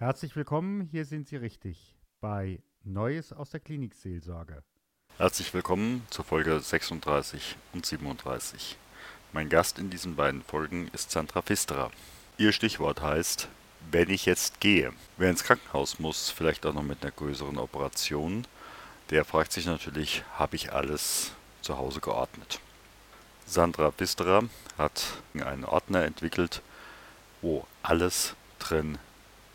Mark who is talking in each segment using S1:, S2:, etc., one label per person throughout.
S1: Herzlich willkommen, hier sind Sie richtig bei Neues aus der Klinikseelsorge.
S2: Herzlich willkommen zur Folge 36 und 37. Mein Gast in diesen beiden Folgen ist Sandra Pfisterer. Ihr Stichwort heißt, wenn ich jetzt gehe. Wer ins Krankenhaus muss, vielleicht auch noch mit einer größeren Operation, der fragt sich natürlich, habe ich alles zu Hause geordnet? Sandra Pfisterer hat einen Ordner entwickelt, wo alles drin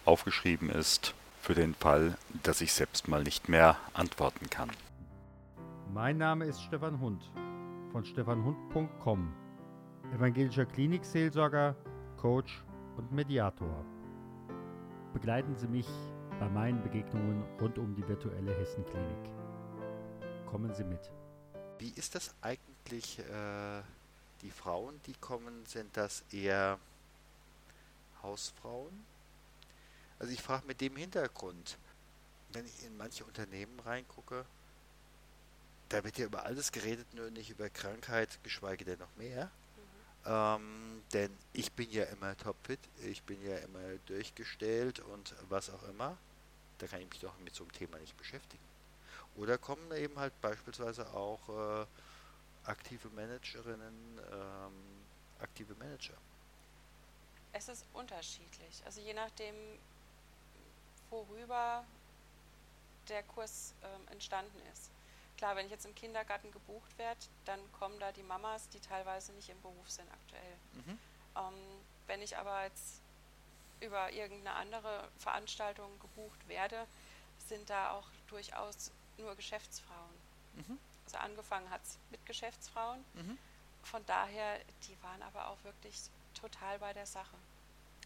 S2: aufgeschrieben ist für den Fall, dass ich selbst mal nicht mehr antworten kann.
S1: Mein Name ist Stefan Hund von stefanhund.com, evangelischer Klinikseelsorger, Coach und Mediator. Begleiten Sie mich bei meinen Begegnungen rund um die virtuelle Hessenklinik. Kommen Sie mit.
S3: Wie ist das eigentlich, äh, die Frauen, die kommen, sind das eher Hausfrauen? Also ich frage mit dem Hintergrund, wenn ich in manche Unternehmen reingucke, da wird ja über alles geredet, nur nicht über Krankheit, geschweige denn noch mehr. Mhm. Ähm, denn ich bin ja immer topfit, ich bin ja immer durchgestellt und was auch immer. Da kann ich mich doch mit so einem Thema nicht beschäftigen. Oder kommen eben halt beispielsweise auch äh, aktive Managerinnen, ähm, aktive Manager?
S4: Es ist unterschiedlich. Also je nachdem, worüber der Kurs ähm, entstanden ist. Klar, wenn ich jetzt im Kindergarten gebucht werde, dann kommen da die Mamas, die teilweise nicht im Beruf sind aktuell. Mhm. Ähm, wenn ich aber jetzt über irgendeine andere Veranstaltung gebucht werde, sind da auch durchaus nur Geschäftsfrauen. Mhm. Also angefangen hat es mit Geschäftsfrauen. Mhm. Von daher, die waren aber auch wirklich total bei der Sache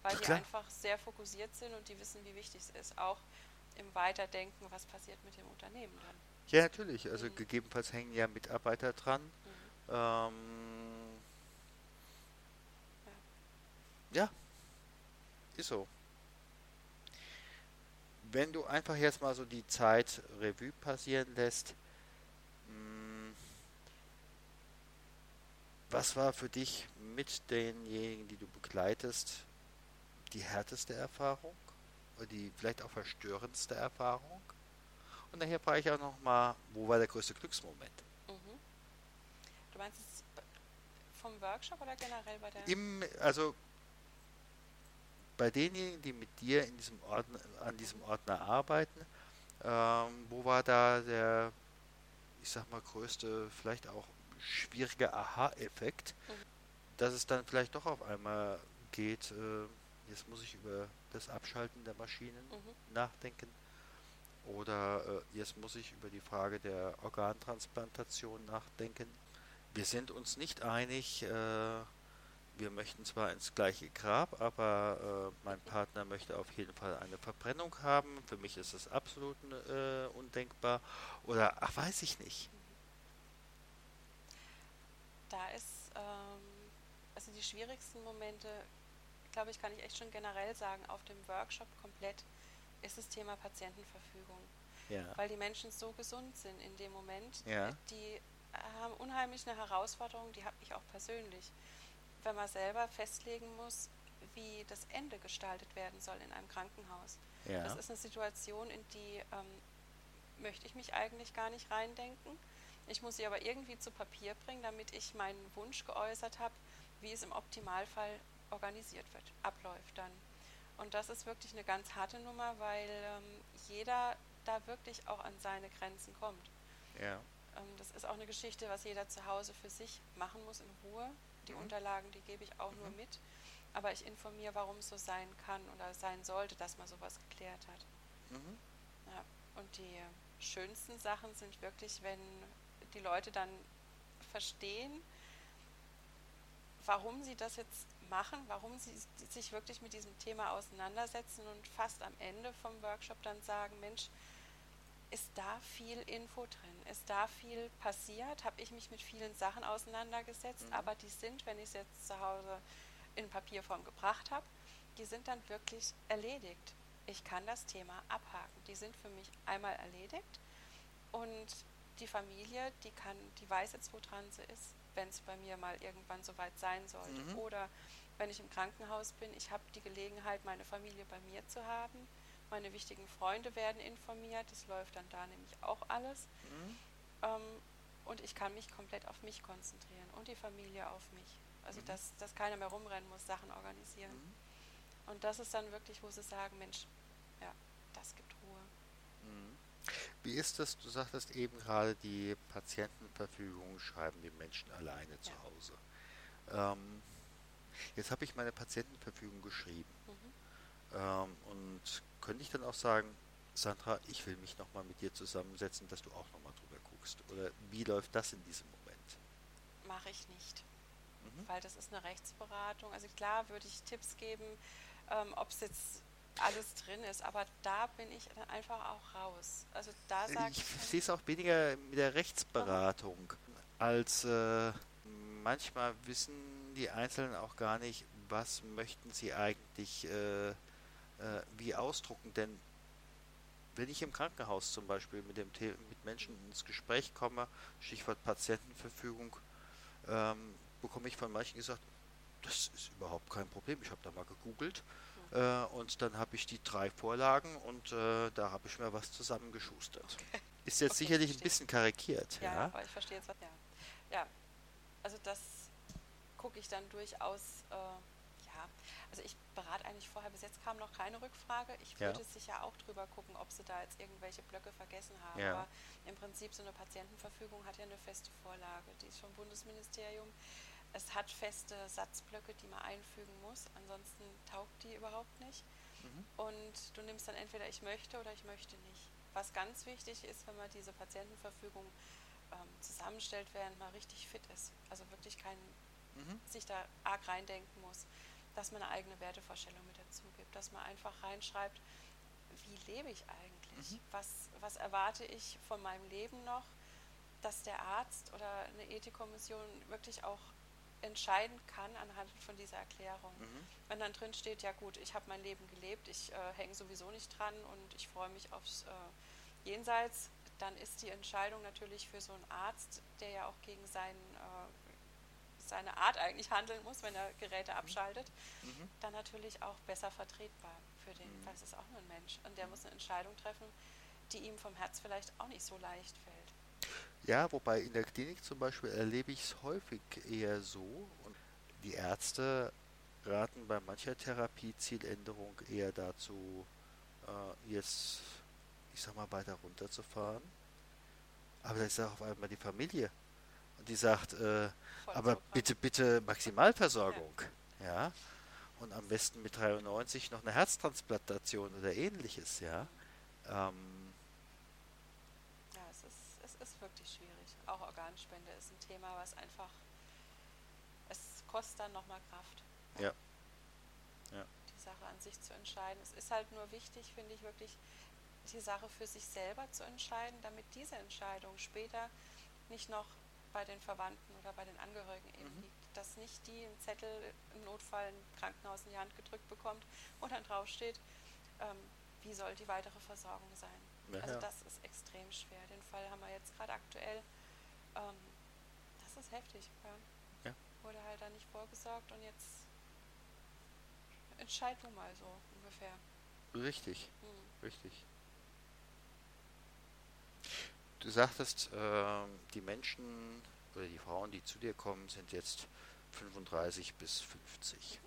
S4: weil die einfach sehr fokussiert sind und die wissen, wie wichtig es ist, auch im Weiterdenken, was passiert mit dem Unternehmen dann.
S3: Ja, natürlich. Also mhm. gegebenenfalls hängen ja Mitarbeiter dran. Mhm. Ähm, ja. ja, ist so. Wenn du einfach jetzt mal so die Zeit Revue passieren lässt, hm, was war für dich mit denjenigen, die du begleitest, die härteste Erfahrung oder die vielleicht auch verstörendste Erfahrung. Und daher frage ich auch nochmal, wo war der größte Glücksmoment? Mhm.
S4: Du meinst es vom Workshop oder generell bei der?
S3: Im, also bei denjenigen, die mit dir in diesem Ordner, an diesem Ordner arbeiten, ähm, wo war da der, ich sag mal, größte, vielleicht auch schwierige Aha-Effekt, mhm. dass es dann vielleicht doch auf einmal geht, äh, jetzt muss ich über das Abschalten der Maschinen mhm. nachdenken. Oder äh, jetzt muss ich über die Frage der Organtransplantation nachdenken. Wir sind uns nicht einig. Äh, wir möchten zwar ins gleiche Grab, aber äh, mein Partner möchte auf jeden Fall eine Verbrennung haben. Für mich ist das absolut äh, undenkbar. Oder, ach, weiß ich nicht.
S4: Da ist, ähm, also die schwierigsten Momente glaube ich, kann ich echt schon generell sagen, auf dem Workshop komplett ist das Thema Patientenverfügung. Ja. Weil die Menschen so gesund sind in dem Moment. Ja. Die haben unheimlich eine Herausforderung, die habe ich auch persönlich. Wenn man selber festlegen muss, wie das Ende gestaltet werden soll in einem Krankenhaus. Ja. Das ist eine Situation, in die ähm, möchte ich mich eigentlich gar nicht reindenken. Ich muss sie aber irgendwie zu Papier bringen, damit ich meinen Wunsch geäußert habe, wie es im Optimalfall organisiert wird, abläuft dann. Und das ist wirklich eine ganz harte Nummer, weil ähm, jeder da wirklich auch an seine Grenzen kommt. Ja. Ähm, das ist auch eine Geschichte, was jeder zu Hause für sich machen muss in Ruhe. Die mhm. Unterlagen, die gebe ich auch mhm. nur mit. Aber ich informiere, warum es so sein kann oder sein sollte, dass man sowas geklärt hat. Mhm. Ja. Und die schönsten Sachen sind wirklich, wenn die Leute dann verstehen, warum sie das jetzt machen, warum sie sich wirklich mit diesem Thema auseinandersetzen und fast am Ende vom Workshop dann sagen, Mensch, ist da viel Info drin, ist da viel passiert, habe ich mich mit vielen Sachen auseinandergesetzt, mhm. aber die sind, wenn ich es jetzt zu Hause in Papierform gebracht habe, die sind dann wirklich erledigt. Ich kann das Thema abhaken. Die sind für mich einmal erledigt und die Familie, die kann, die weiß jetzt, woran sie ist, wenn es bei mir mal irgendwann soweit sein sollte. Mhm. Oder wenn ich im Krankenhaus bin, ich habe die Gelegenheit, meine Familie bei mir zu haben. Meine wichtigen Freunde werden informiert, das läuft dann da nämlich auch alles. Mhm. Ähm, und ich kann mich komplett auf mich konzentrieren und die Familie auf mich. Also, mhm. dass, dass keiner mehr rumrennen muss, Sachen organisieren. Mhm. Und das ist dann wirklich, wo sie sagen, Mensch, ja, das gibt Ruhe.
S3: Wie ist das? Du sagtest eben gerade, die Patientenverfügung schreiben die Menschen alleine ja. zu Hause. Ähm, jetzt habe ich meine Patientenverfügung geschrieben. Mhm. Ähm, und könnte ich dann auch sagen, Sandra, ich will mich nochmal mit dir zusammensetzen, dass du auch nochmal drüber guckst? Oder wie läuft das in diesem Moment?
S4: Mache ich nicht. Mhm. Weil das ist eine Rechtsberatung. Also klar würde ich Tipps geben, ähm, ob es jetzt alles drin ist, aber da bin ich dann einfach auch raus. Also da
S3: sage ich. Ich sehe es auch weniger mit der Rechtsberatung, als äh, manchmal wissen die Einzelnen auch gar nicht, was möchten sie eigentlich äh, äh, wie ausdrucken, denn wenn ich im Krankenhaus zum Beispiel mit, dem mit Menschen ins Gespräch komme, Stichwort Patientenverfügung, ähm, bekomme ich von manchen gesagt, das ist überhaupt kein Problem. Ich habe da mal gegoogelt äh, und dann habe ich die drei Vorlagen und äh, da habe ich mir was zusammengeschustert. Okay. Ist jetzt okay, sicherlich ein bisschen karikiert.
S4: Ja, ja, aber ich verstehe jetzt was. Ja, ja. also das gucke ich dann durchaus. Äh, ja, also ich berate eigentlich vorher. Bis jetzt kam noch keine Rückfrage. Ich würde ja. sicher auch drüber gucken, ob sie da jetzt irgendwelche Blöcke vergessen haben. Ja. Aber im Prinzip so eine Patientenverfügung hat ja eine feste Vorlage. Die ist vom Bundesministerium es hat feste Satzblöcke, die man einfügen muss, ansonsten taugt die überhaupt nicht. Mhm. Und du nimmst dann entweder ich möchte oder ich möchte nicht. Was ganz wichtig ist, wenn man diese Patientenverfügung ähm, zusammenstellt, während man richtig fit ist, also wirklich kein, mhm. sich da arg reindenken muss, dass man eine eigene Wertevorstellung mit dazu gibt, dass man einfach reinschreibt, wie lebe ich eigentlich? Mhm. Was, was erwarte ich von meinem Leben noch? Dass der Arzt oder eine Ethikkommission wirklich auch entscheiden kann anhand von dieser Erklärung. Mhm. Wenn dann drin steht, ja gut, ich habe mein Leben gelebt, ich äh, hänge sowieso nicht dran und ich freue mich aufs äh, Jenseits, dann ist die Entscheidung natürlich für so einen Arzt, der ja auch gegen seinen, äh, seine Art eigentlich handeln muss, wenn er Geräte mhm. abschaltet, mhm. dann natürlich auch besser vertretbar für den, mhm. weil es ist auch nur ein Mensch und der mhm. muss eine Entscheidung treffen, die ihm vom Herz vielleicht auch nicht so leicht fällt.
S3: Ja, wobei in der Klinik zum Beispiel erlebe ich es häufig eher so und die Ärzte raten bei mancher Therapiezieländerung eher dazu, äh, jetzt, ich sag mal, weiter runterzufahren. Aber da ist auch auf einmal die Familie und die sagt, äh, aber bitte, bitte Maximalversorgung. Ja. Und am besten mit 93 noch eine Herztransplantation oder ähnliches, ja. Ähm,
S4: auch Organspende ist ein Thema, was einfach, es kostet dann nochmal Kraft.
S3: Ja. ja.
S4: Die Sache an sich zu entscheiden. Es ist halt nur wichtig, finde ich, wirklich die Sache für sich selber zu entscheiden, damit diese Entscheidung später nicht noch bei den Verwandten oder bei den Angehörigen eben mhm. liegt. Dass nicht die einen Zettel im Notfall im Krankenhaus in die Hand gedrückt bekommt und dann draufsteht, ähm, wie soll die weitere Versorgung sein. Ja, also das ist extrem schwer. Den Fall haben wir jetzt gerade aktuell ähm, das ist heftig. Ja. ja. Wurde halt da nicht vorgesorgt und jetzt entscheid du mal so ungefähr.
S3: Richtig, hm. richtig. Du sagtest, äh, die Menschen oder die Frauen, die zu dir kommen, sind jetzt 35 bis 50.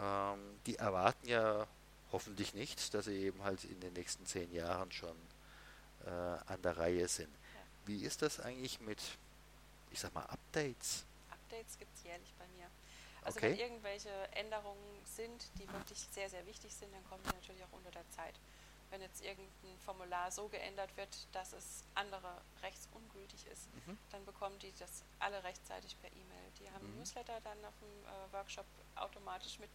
S3: Ähm, die erwarten ja hoffentlich nicht, dass sie eben halt in den nächsten zehn Jahren schon äh, an der Reihe sind. Wie ist das eigentlich mit, ich sag mal, Updates?
S4: Updates gibt es jährlich bei mir. Also okay. wenn irgendwelche Änderungen sind, die wirklich sehr, sehr wichtig sind, dann kommen die natürlich auch unter der Zeit. Wenn jetzt irgendein Formular so geändert wird, dass es andere rechtsungültig ist, mhm. dann bekommen die das alle rechtzeitig per E-Mail. Die haben mhm. Newsletter dann auf dem äh, Workshop automatisch mit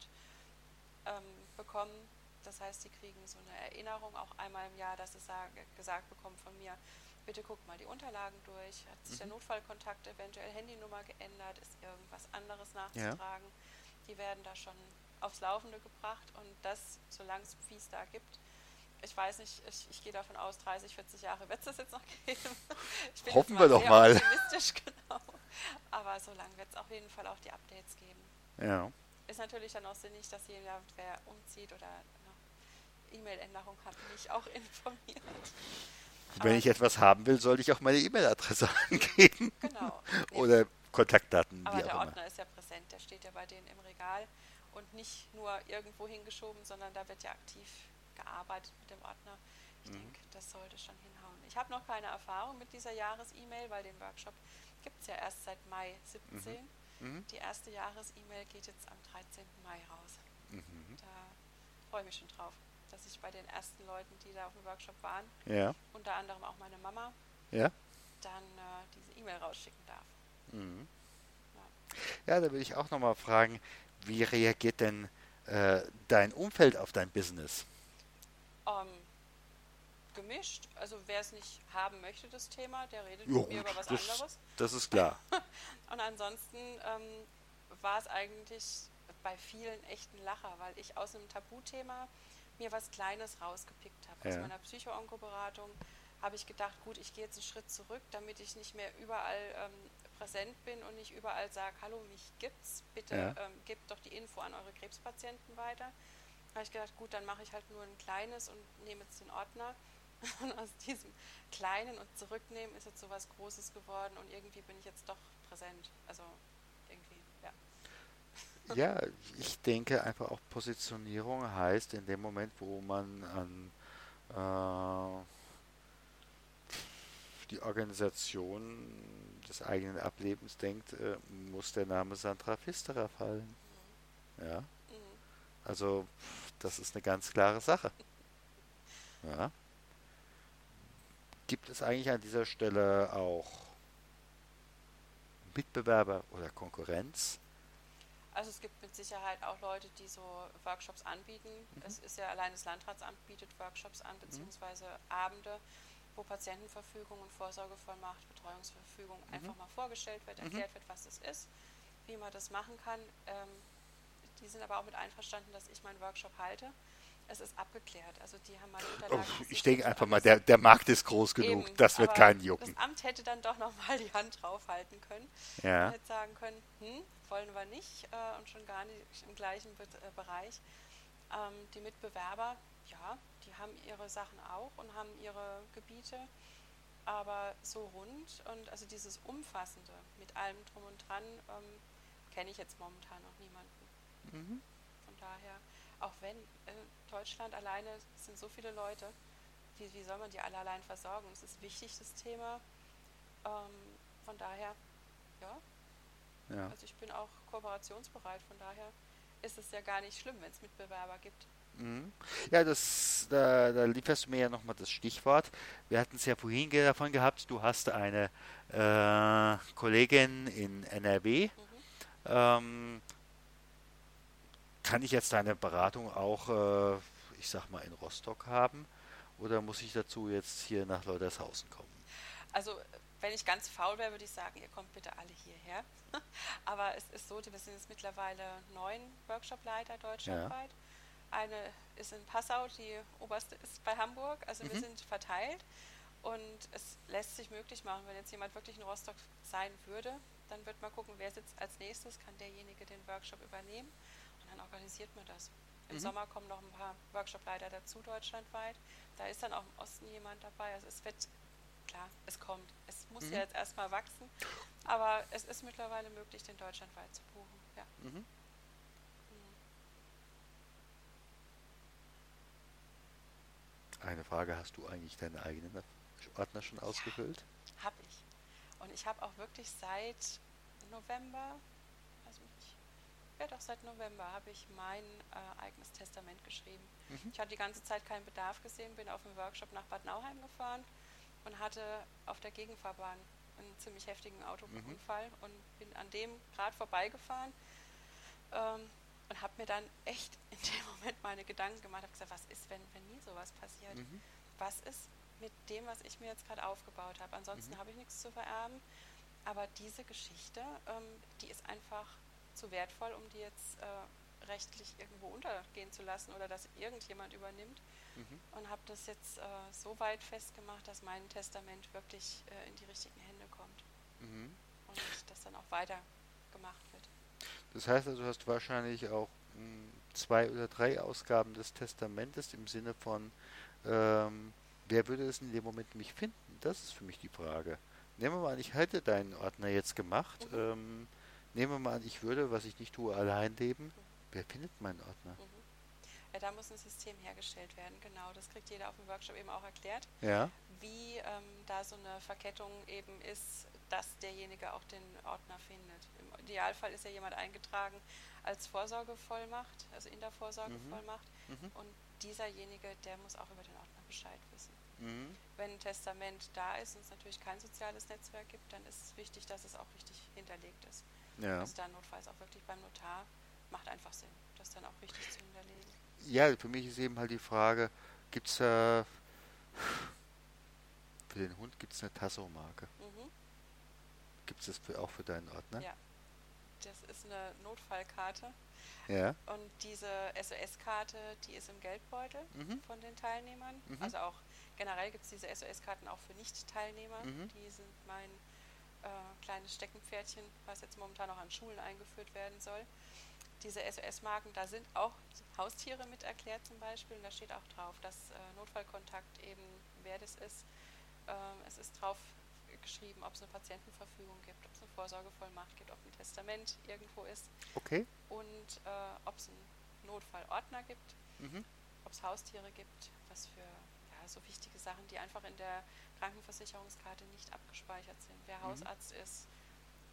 S4: ähm, bekommen. Das heißt, sie kriegen so eine Erinnerung auch einmal im Jahr, dass sie sagen, gesagt bekommen von mir, bitte guck mal die Unterlagen durch. Hat sich mhm. der Notfallkontakt eventuell Handynummer geändert? Ist irgendwas anderes nachzutragen? Ja. Die werden da schon aufs Laufende gebracht und das, solange es Fees da gibt. Ich weiß nicht, ich, ich gehe davon aus, 30, 40 Jahre wird es jetzt noch geben.
S3: Hoffen wir doch mal.
S4: Optimistisch, genau. Aber solange wird es auf jeden Fall auch die Updates geben.
S3: Ja.
S4: Ist natürlich dann auch sinnig, dass jeder, wer umzieht oder E-Mail-Änderung haben mich auch informiert.
S3: Wenn ich etwas haben will, sollte ich auch meine E-Mail-Adresse angeben. Genau. Oder Kontaktdaten.
S4: Aber der Ordner immer. ist ja präsent, der steht ja bei denen im Regal und nicht nur irgendwo hingeschoben, sondern da wird ja aktiv gearbeitet mit dem Ordner. Ich mhm. denke, das sollte schon hinhauen. Ich habe noch keine Erfahrung mit dieser Jahres-E-Mail, weil den Workshop gibt es ja erst seit Mai 17. Mhm. Mhm. Die erste Jahres-E-Mail geht jetzt am 13. Mai raus. Mhm. Da freue ich mich schon drauf, dass ich bei den ersten Leuten, die da auf dem Workshop waren,
S3: ja.
S4: Unter anderem auch meine Mama,
S3: ja.
S4: dann äh, diese E-Mail rausschicken darf.
S3: Mhm. Ja. ja, da will ich auch nochmal fragen, wie reagiert denn äh, dein Umfeld auf dein Business?
S4: Um, ähm, gemischt. Also wer es nicht haben möchte, das Thema, der redet jo, mit mir über was
S3: das,
S4: anderes.
S3: Das ist klar.
S4: Und ansonsten ähm, war es eigentlich bei vielen echt ein Lacher, weil ich aus einem Tabuthema mir was Kleines rausgepickt habe. Ja. Aus meiner Psycho-Onko-Beratung habe ich gedacht, gut, ich gehe jetzt einen Schritt zurück, damit ich nicht mehr überall ähm, präsent bin und nicht überall sage, hallo, mich gibt's, bitte ja. ähm, gebt doch die Info an eure Krebspatienten weiter. Da habe ich gedacht, gut, dann mache ich halt nur ein kleines und nehme jetzt den Ordner. Und aus diesem kleinen und zurücknehmen ist jetzt so was Großes geworden und irgendwie bin ich jetzt doch präsent. Also irgendwie, ja.
S3: Ja, ich denke einfach auch Positionierung heißt in dem Moment, wo man an äh, die Organisation des eigenen Ablebens denkt, äh, muss der Name Sandra Pfisterer fallen. Ja. Mhm. Also, das ist eine ganz klare Sache. Ja. Gibt es eigentlich an dieser Stelle auch Mitbewerber oder Konkurrenz?
S4: Also es gibt mit Sicherheit auch Leute, die so Workshops anbieten. Mhm. Es ist ja allein das Landratsamt bietet Workshops an, mhm. beziehungsweise. Abende, wo Patientenverfügung und Vorsorgevollmacht, Betreuungsverfügung mhm. einfach mal vorgestellt wird, mhm. erklärt wird, was das ist, wie man das machen kann. Ähm, die sind aber auch mit einverstanden, dass ich meinen Workshop halte. Es ist abgeklärt. Also die haben meine Unterlagen.
S3: Oh, ich denke einfach mal, der, der Markt ist groß genug. Eben, das wird keinen jucken.
S4: Das Amt hätte dann doch nochmal die Hand draufhalten können.
S3: Ja.
S4: Und hätte sagen können, hm, wollen wir nicht äh, und schon gar nicht im gleichen Be äh, Bereich. Ähm, die Mitbewerber, ja, die haben ihre Sachen auch und haben ihre Gebiete, aber so rund und also dieses Umfassende mit allem drum und dran ähm, kenne ich jetzt momentan noch niemanden. Mhm. Von daher, auch wenn äh, Deutschland alleine sind so viele Leute, wie, wie soll man die alle allein versorgen? Es ist wichtig, das Thema. Ähm, von daher, ja. ja. Also ich bin auch kooperationsbereit, von daher ist es ja gar nicht schlimm, wenn es Mitbewerber gibt.
S3: Mhm. Ja, das, da, da lieferst du mir ja nochmal das Stichwort. Wir hatten es ja vorhin davon gehabt, du hast eine äh, Kollegin in NRW. Mhm. Ähm, kann ich jetzt deine Beratung auch, äh, ich sag mal, in Rostock haben? Oder muss ich dazu jetzt hier nach Leutershausen kommen?
S4: Also, wenn ich ganz faul wäre, würde ich sagen, ihr kommt bitte alle hierher. Aber es ist so, wir sind jetzt mittlerweile neun Workshop-Leiter deutschlandweit. Ja. Eine ist in Passau, die oberste ist bei Hamburg. Also mhm. wir sind verteilt und es lässt sich möglich machen, wenn jetzt jemand wirklich in Rostock sein würde, dann wird man gucken, wer sitzt als nächstes, kann derjenige den Workshop übernehmen und dann organisiert man das. Im mhm. Sommer kommen noch ein paar Workshop-Leiter dazu deutschlandweit. Da ist dann auch im Osten jemand dabei. Also es wird, klar, es kommt. Es muss mhm. ja jetzt erstmal wachsen, aber es ist mittlerweile möglich, den deutschlandweit zu buchen. Ja. Mhm.
S3: Eine Frage, hast du eigentlich deinen eigenen Ordner schon ausgefüllt?
S4: Ja, habe ich. Und ich habe auch wirklich seit November, also nicht, ja doch seit November habe ich mein äh, eigenes Testament geschrieben. Mhm. Ich hatte die ganze Zeit keinen Bedarf gesehen, bin auf einen Workshop nach Bad Nauheim gefahren und hatte auf der Gegenfahrbahn einen ziemlich heftigen Autounfall mhm. und bin an dem gerade vorbeigefahren. Ähm, und habe mir dann echt in dem Moment meine Gedanken gemacht, habe gesagt, was ist, wenn, wenn nie sowas passiert? Mhm. Was ist mit dem, was ich mir jetzt gerade aufgebaut habe? Ansonsten mhm. habe ich nichts zu vererben. Aber diese Geschichte, ähm, die ist einfach zu wertvoll, um die jetzt äh, rechtlich irgendwo untergehen zu lassen oder dass irgendjemand übernimmt. Mhm. Und habe das jetzt äh, so weit festgemacht, dass mein Testament wirklich äh, in die richtigen Hände kommt. Mhm. Und das dann auch weiter gemacht wird.
S3: Das heißt also, du hast wahrscheinlich auch zwei oder drei Ausgaben des Testamentes im Sinne von, ähm, wer würde es in dem Moment mich finden? Das ist für mich die Frage. Nehmen wir mal an, ich hätte deinen Ordner jetzt gemacht. Mhm. Ähm, nehmen wir mal an, ich würde, was ich nicht tue, allein leben. Mhm. Wer findet meinen Ordner? Mhm.
S4: Ja, da muss ein System hergestellt werden, genau. Das kriegt jeder auf dem Workshop eben auch erklärt.
S3: Ja.
S4: Wie ähm, da so eine Verkettung eben ist, dass derjenige auch den Ordner findet. Im Idealfall ist ja jemand eingetragen als Vorsorgevollmacht, also in der Vorsorgevollmacht. Mhm. mhm. Und dieserjenige, der muss auch über den Ordner Bescheid wissen. Mhm. Wenn ein Testament da ist und es natürlich kein soziales Netzwerk gibt, dann ist es wichtig, dass es auch richtig hinterlegt ist. Ja. Also dann notfalls auch wirklich beim Notar macht einfach Sinn, das dann auch richtig zu hinterlegen.
S3: Ja, für mich ist eben halt die Frage, gibt es äh, für den Hund gibt es eine Tasso-Marke? Mhm. Gibt es das auch für deinen Ordner?
S4: Ja, das ist eine Notfallkarte.
S3: Ja.
S4: Und diese SOS-Karte, die ist im Geldbeutel mhm. von den Teilnehmern. Mhm. Also auch generell gibt es diese SOS-Karten auch für Nicht-Teilnehmer. Mhm. Die sind mein äh, kleines Steckenpferdchen, was jetzt momentan auch an Schulen eingeführt werden soll. Diese SOS-Marken, da sind auch Haustiere mit erklärt zum Beispiel. Und da steht auch drauf, dass äh, Notfallkontakt eben wer das ist. Ähm, es ist drauf geschrieben, ob es eine Patientenverfügung gibt, ob es eine Vorsorgevollmacht gibt, ob ein Testament irgendwo ist.
S3: Okay.
S4: Und äh, ob es einen Notfallordner gibt, mhm. ob es Haustiere gibt, was für ja, so wichtige Sachen, die einfach in der Krankenversicherungskarte nicht abgespeichert sind. Wer mhm. Hausarzt ist,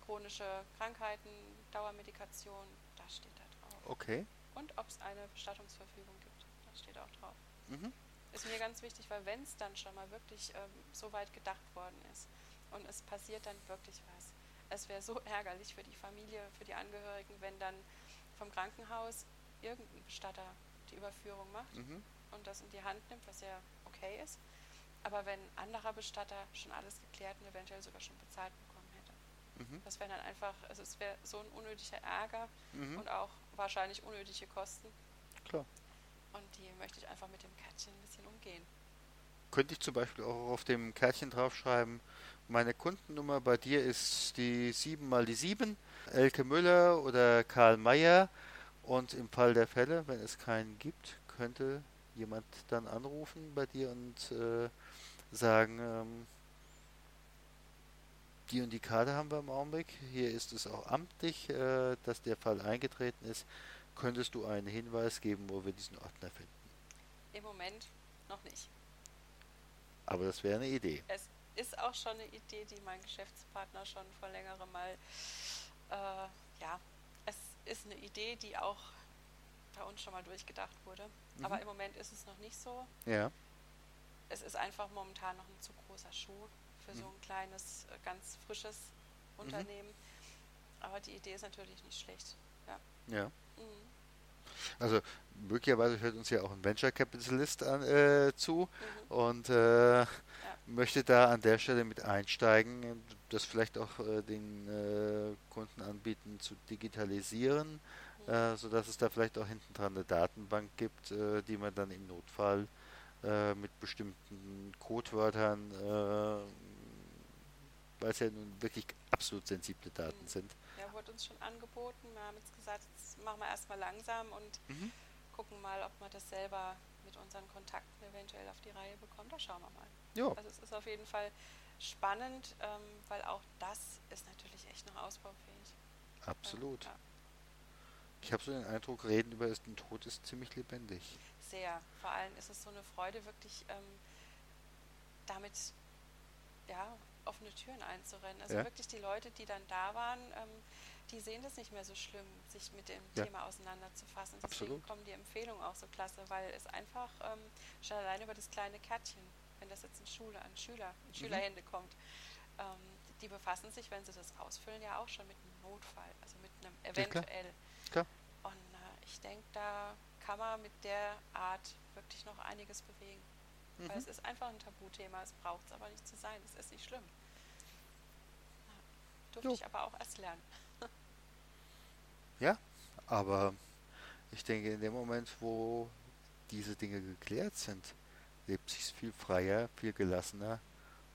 S4: chronische Krankheiten, Dauermedikation, das steht da drauf.
S3: Okay.
S4: Und ob es eine Bestattungsverfügung gibt, das steht auch drauf. Mhm. Ist mir ganz wichtig, weil wenn es dann schon mal wirklich ähm, so weit gedacht worden ist, und es passiert dann wirklich was. Es wäre so ärgerlich für die Familie, für die Angehörigen, wenn dann vom Krankenhaus irgendein Bestatter die Überführung macht mhm. und das in die Hand nimmt, was ja okay ist. Aber wenn ein anderer Bestatter schon alles geklärt und eventuell sogar schon bezahlt bekommen hätte. Mhm. Das wäre dann einfach, also es wäre so ein unnötiger Ärger mhm. und auch wahrscheinlich unnötige Kosten.
S3: Klar.
S4: Und die möchte ich einfach mit dem Kärtchen ein bisschen umgehen.
S3: Könnte ich zum Beispiel auch auf dem Kärtchen draufschreiben, meine Kundennummer bei dir ist die 7 mal die 7, Elke Müller oder Karl Mayer. Und im Fall der Fälle, wenn es keinen gibt, könnte jemand dann anrufen bei dir und äh, sagen, ähm, die und die Karte haben wir im Augenblick. Hier ist es auch amtlich, äh, dass der Fall eingetreten ist. Könntest du einen Hinweis geben, wo wir diesen Ordner finden?
S4: Im Moment noch nicht.
S3: Aber das wäre eine Idee.
S4: Es ist auch schon eine Idee, die mein Geschäftspartner schon vor längerem mal, äh, ja, es ist eine Idee, die auch bei uns schon mal durchgedacht wurde. Mhm. Aber im Moment ist es noch nicht so.
S3: Ja.
S4: Es ist einfach momentan noch ein zu großer Schuh für mhm. so ein kleines, äh, ganz frisches mhm. Unternehmen. Mhm. Aber die Idee ist natürlich nicht schlecht. Ja.
S3: Ja. Mhm. Also möglicherweise hört uns ja auch ein Venture Capitalist an, äh, zu mhm. und äh, ja. möchte da an der Stelle mit einsteigen, das vielleicht auch äh, den äh, Kunden anbieten zu digitalisieren, mhm. Äh, sodass es da vielleicht auch hinten dran eine Datenbank gibt, äh, die man dann im Notfall mit bestimmten Codewörtern, weil es ja nun wirklich absolut sensible Daten mhm. sind,
S4: wurde uns schon angeboten. Wir haben jetzt gesagt, jetzt machen wir erstmal langsam und mhm. gucken mal, ob wir das selber mit unseren Kontakten eventuell auf die Reihe bekommen. Da schauen wir mal.
S3: Jo.
S4: Also es ist auf jeden Fall spannend, ähm, weil auch das ist natürlich echt noch ausbaufähig.
S3: Absolut. Ja. Ich habe so den Eindruck, Reden über den Tod ist ziemlich lebendig.
S4: Sehr. Vor allem ist es so eine Freude, wirklich ähm, damit ja, offene Türen einzurennen. Also ja. wirklich die Leute, die dann da waren, ähm, die sehen das nicht mehr so schlimm, sich mit dem ja. Thema auseinanderzufassen. Deswegen Absolut. kommen die Empfehlungen auch so klasse, weil es einfach ähm, schon allein über das kleine Kärtchen, wenn das jetzt in Schule an Schüler, in mhm. Schülerhände kommt, ähm, die befassen sich, wenn sie das ausfüllen, ja auch schon mit einem Notfall, also mit einem eventuell.
S3: Ja, klar.
S4: Und äh, ich denke, da kann man mit der Art wirklich noch einiges bewegen. Mhm. Weil es ist einfach ein Tabuthema, es braucht es aber nicht zu sein, es ist nicht schlimm. Durfte jo. ich aber auch erst lernen.
S3: Ja, aber ich denke, in dem Moment, wo diese Dinge geklärt sind, lebt sich viel freier, viel gelassener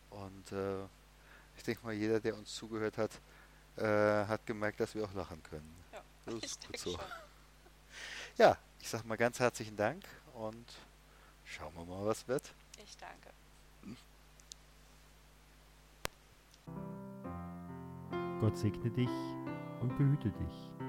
S3: und äh, ich denke mal, jeder, der uns zugehört hat, äh, hat gemerkt, dass wir auch lachen können.
S4: Ja, das ist gut so. Schon.
S3: Ja, ich sag mal ganz herzlichen Dank und schauen wir mal, was wird.
S4: Ich danke.
S1: Gott segne dich und behüte dich.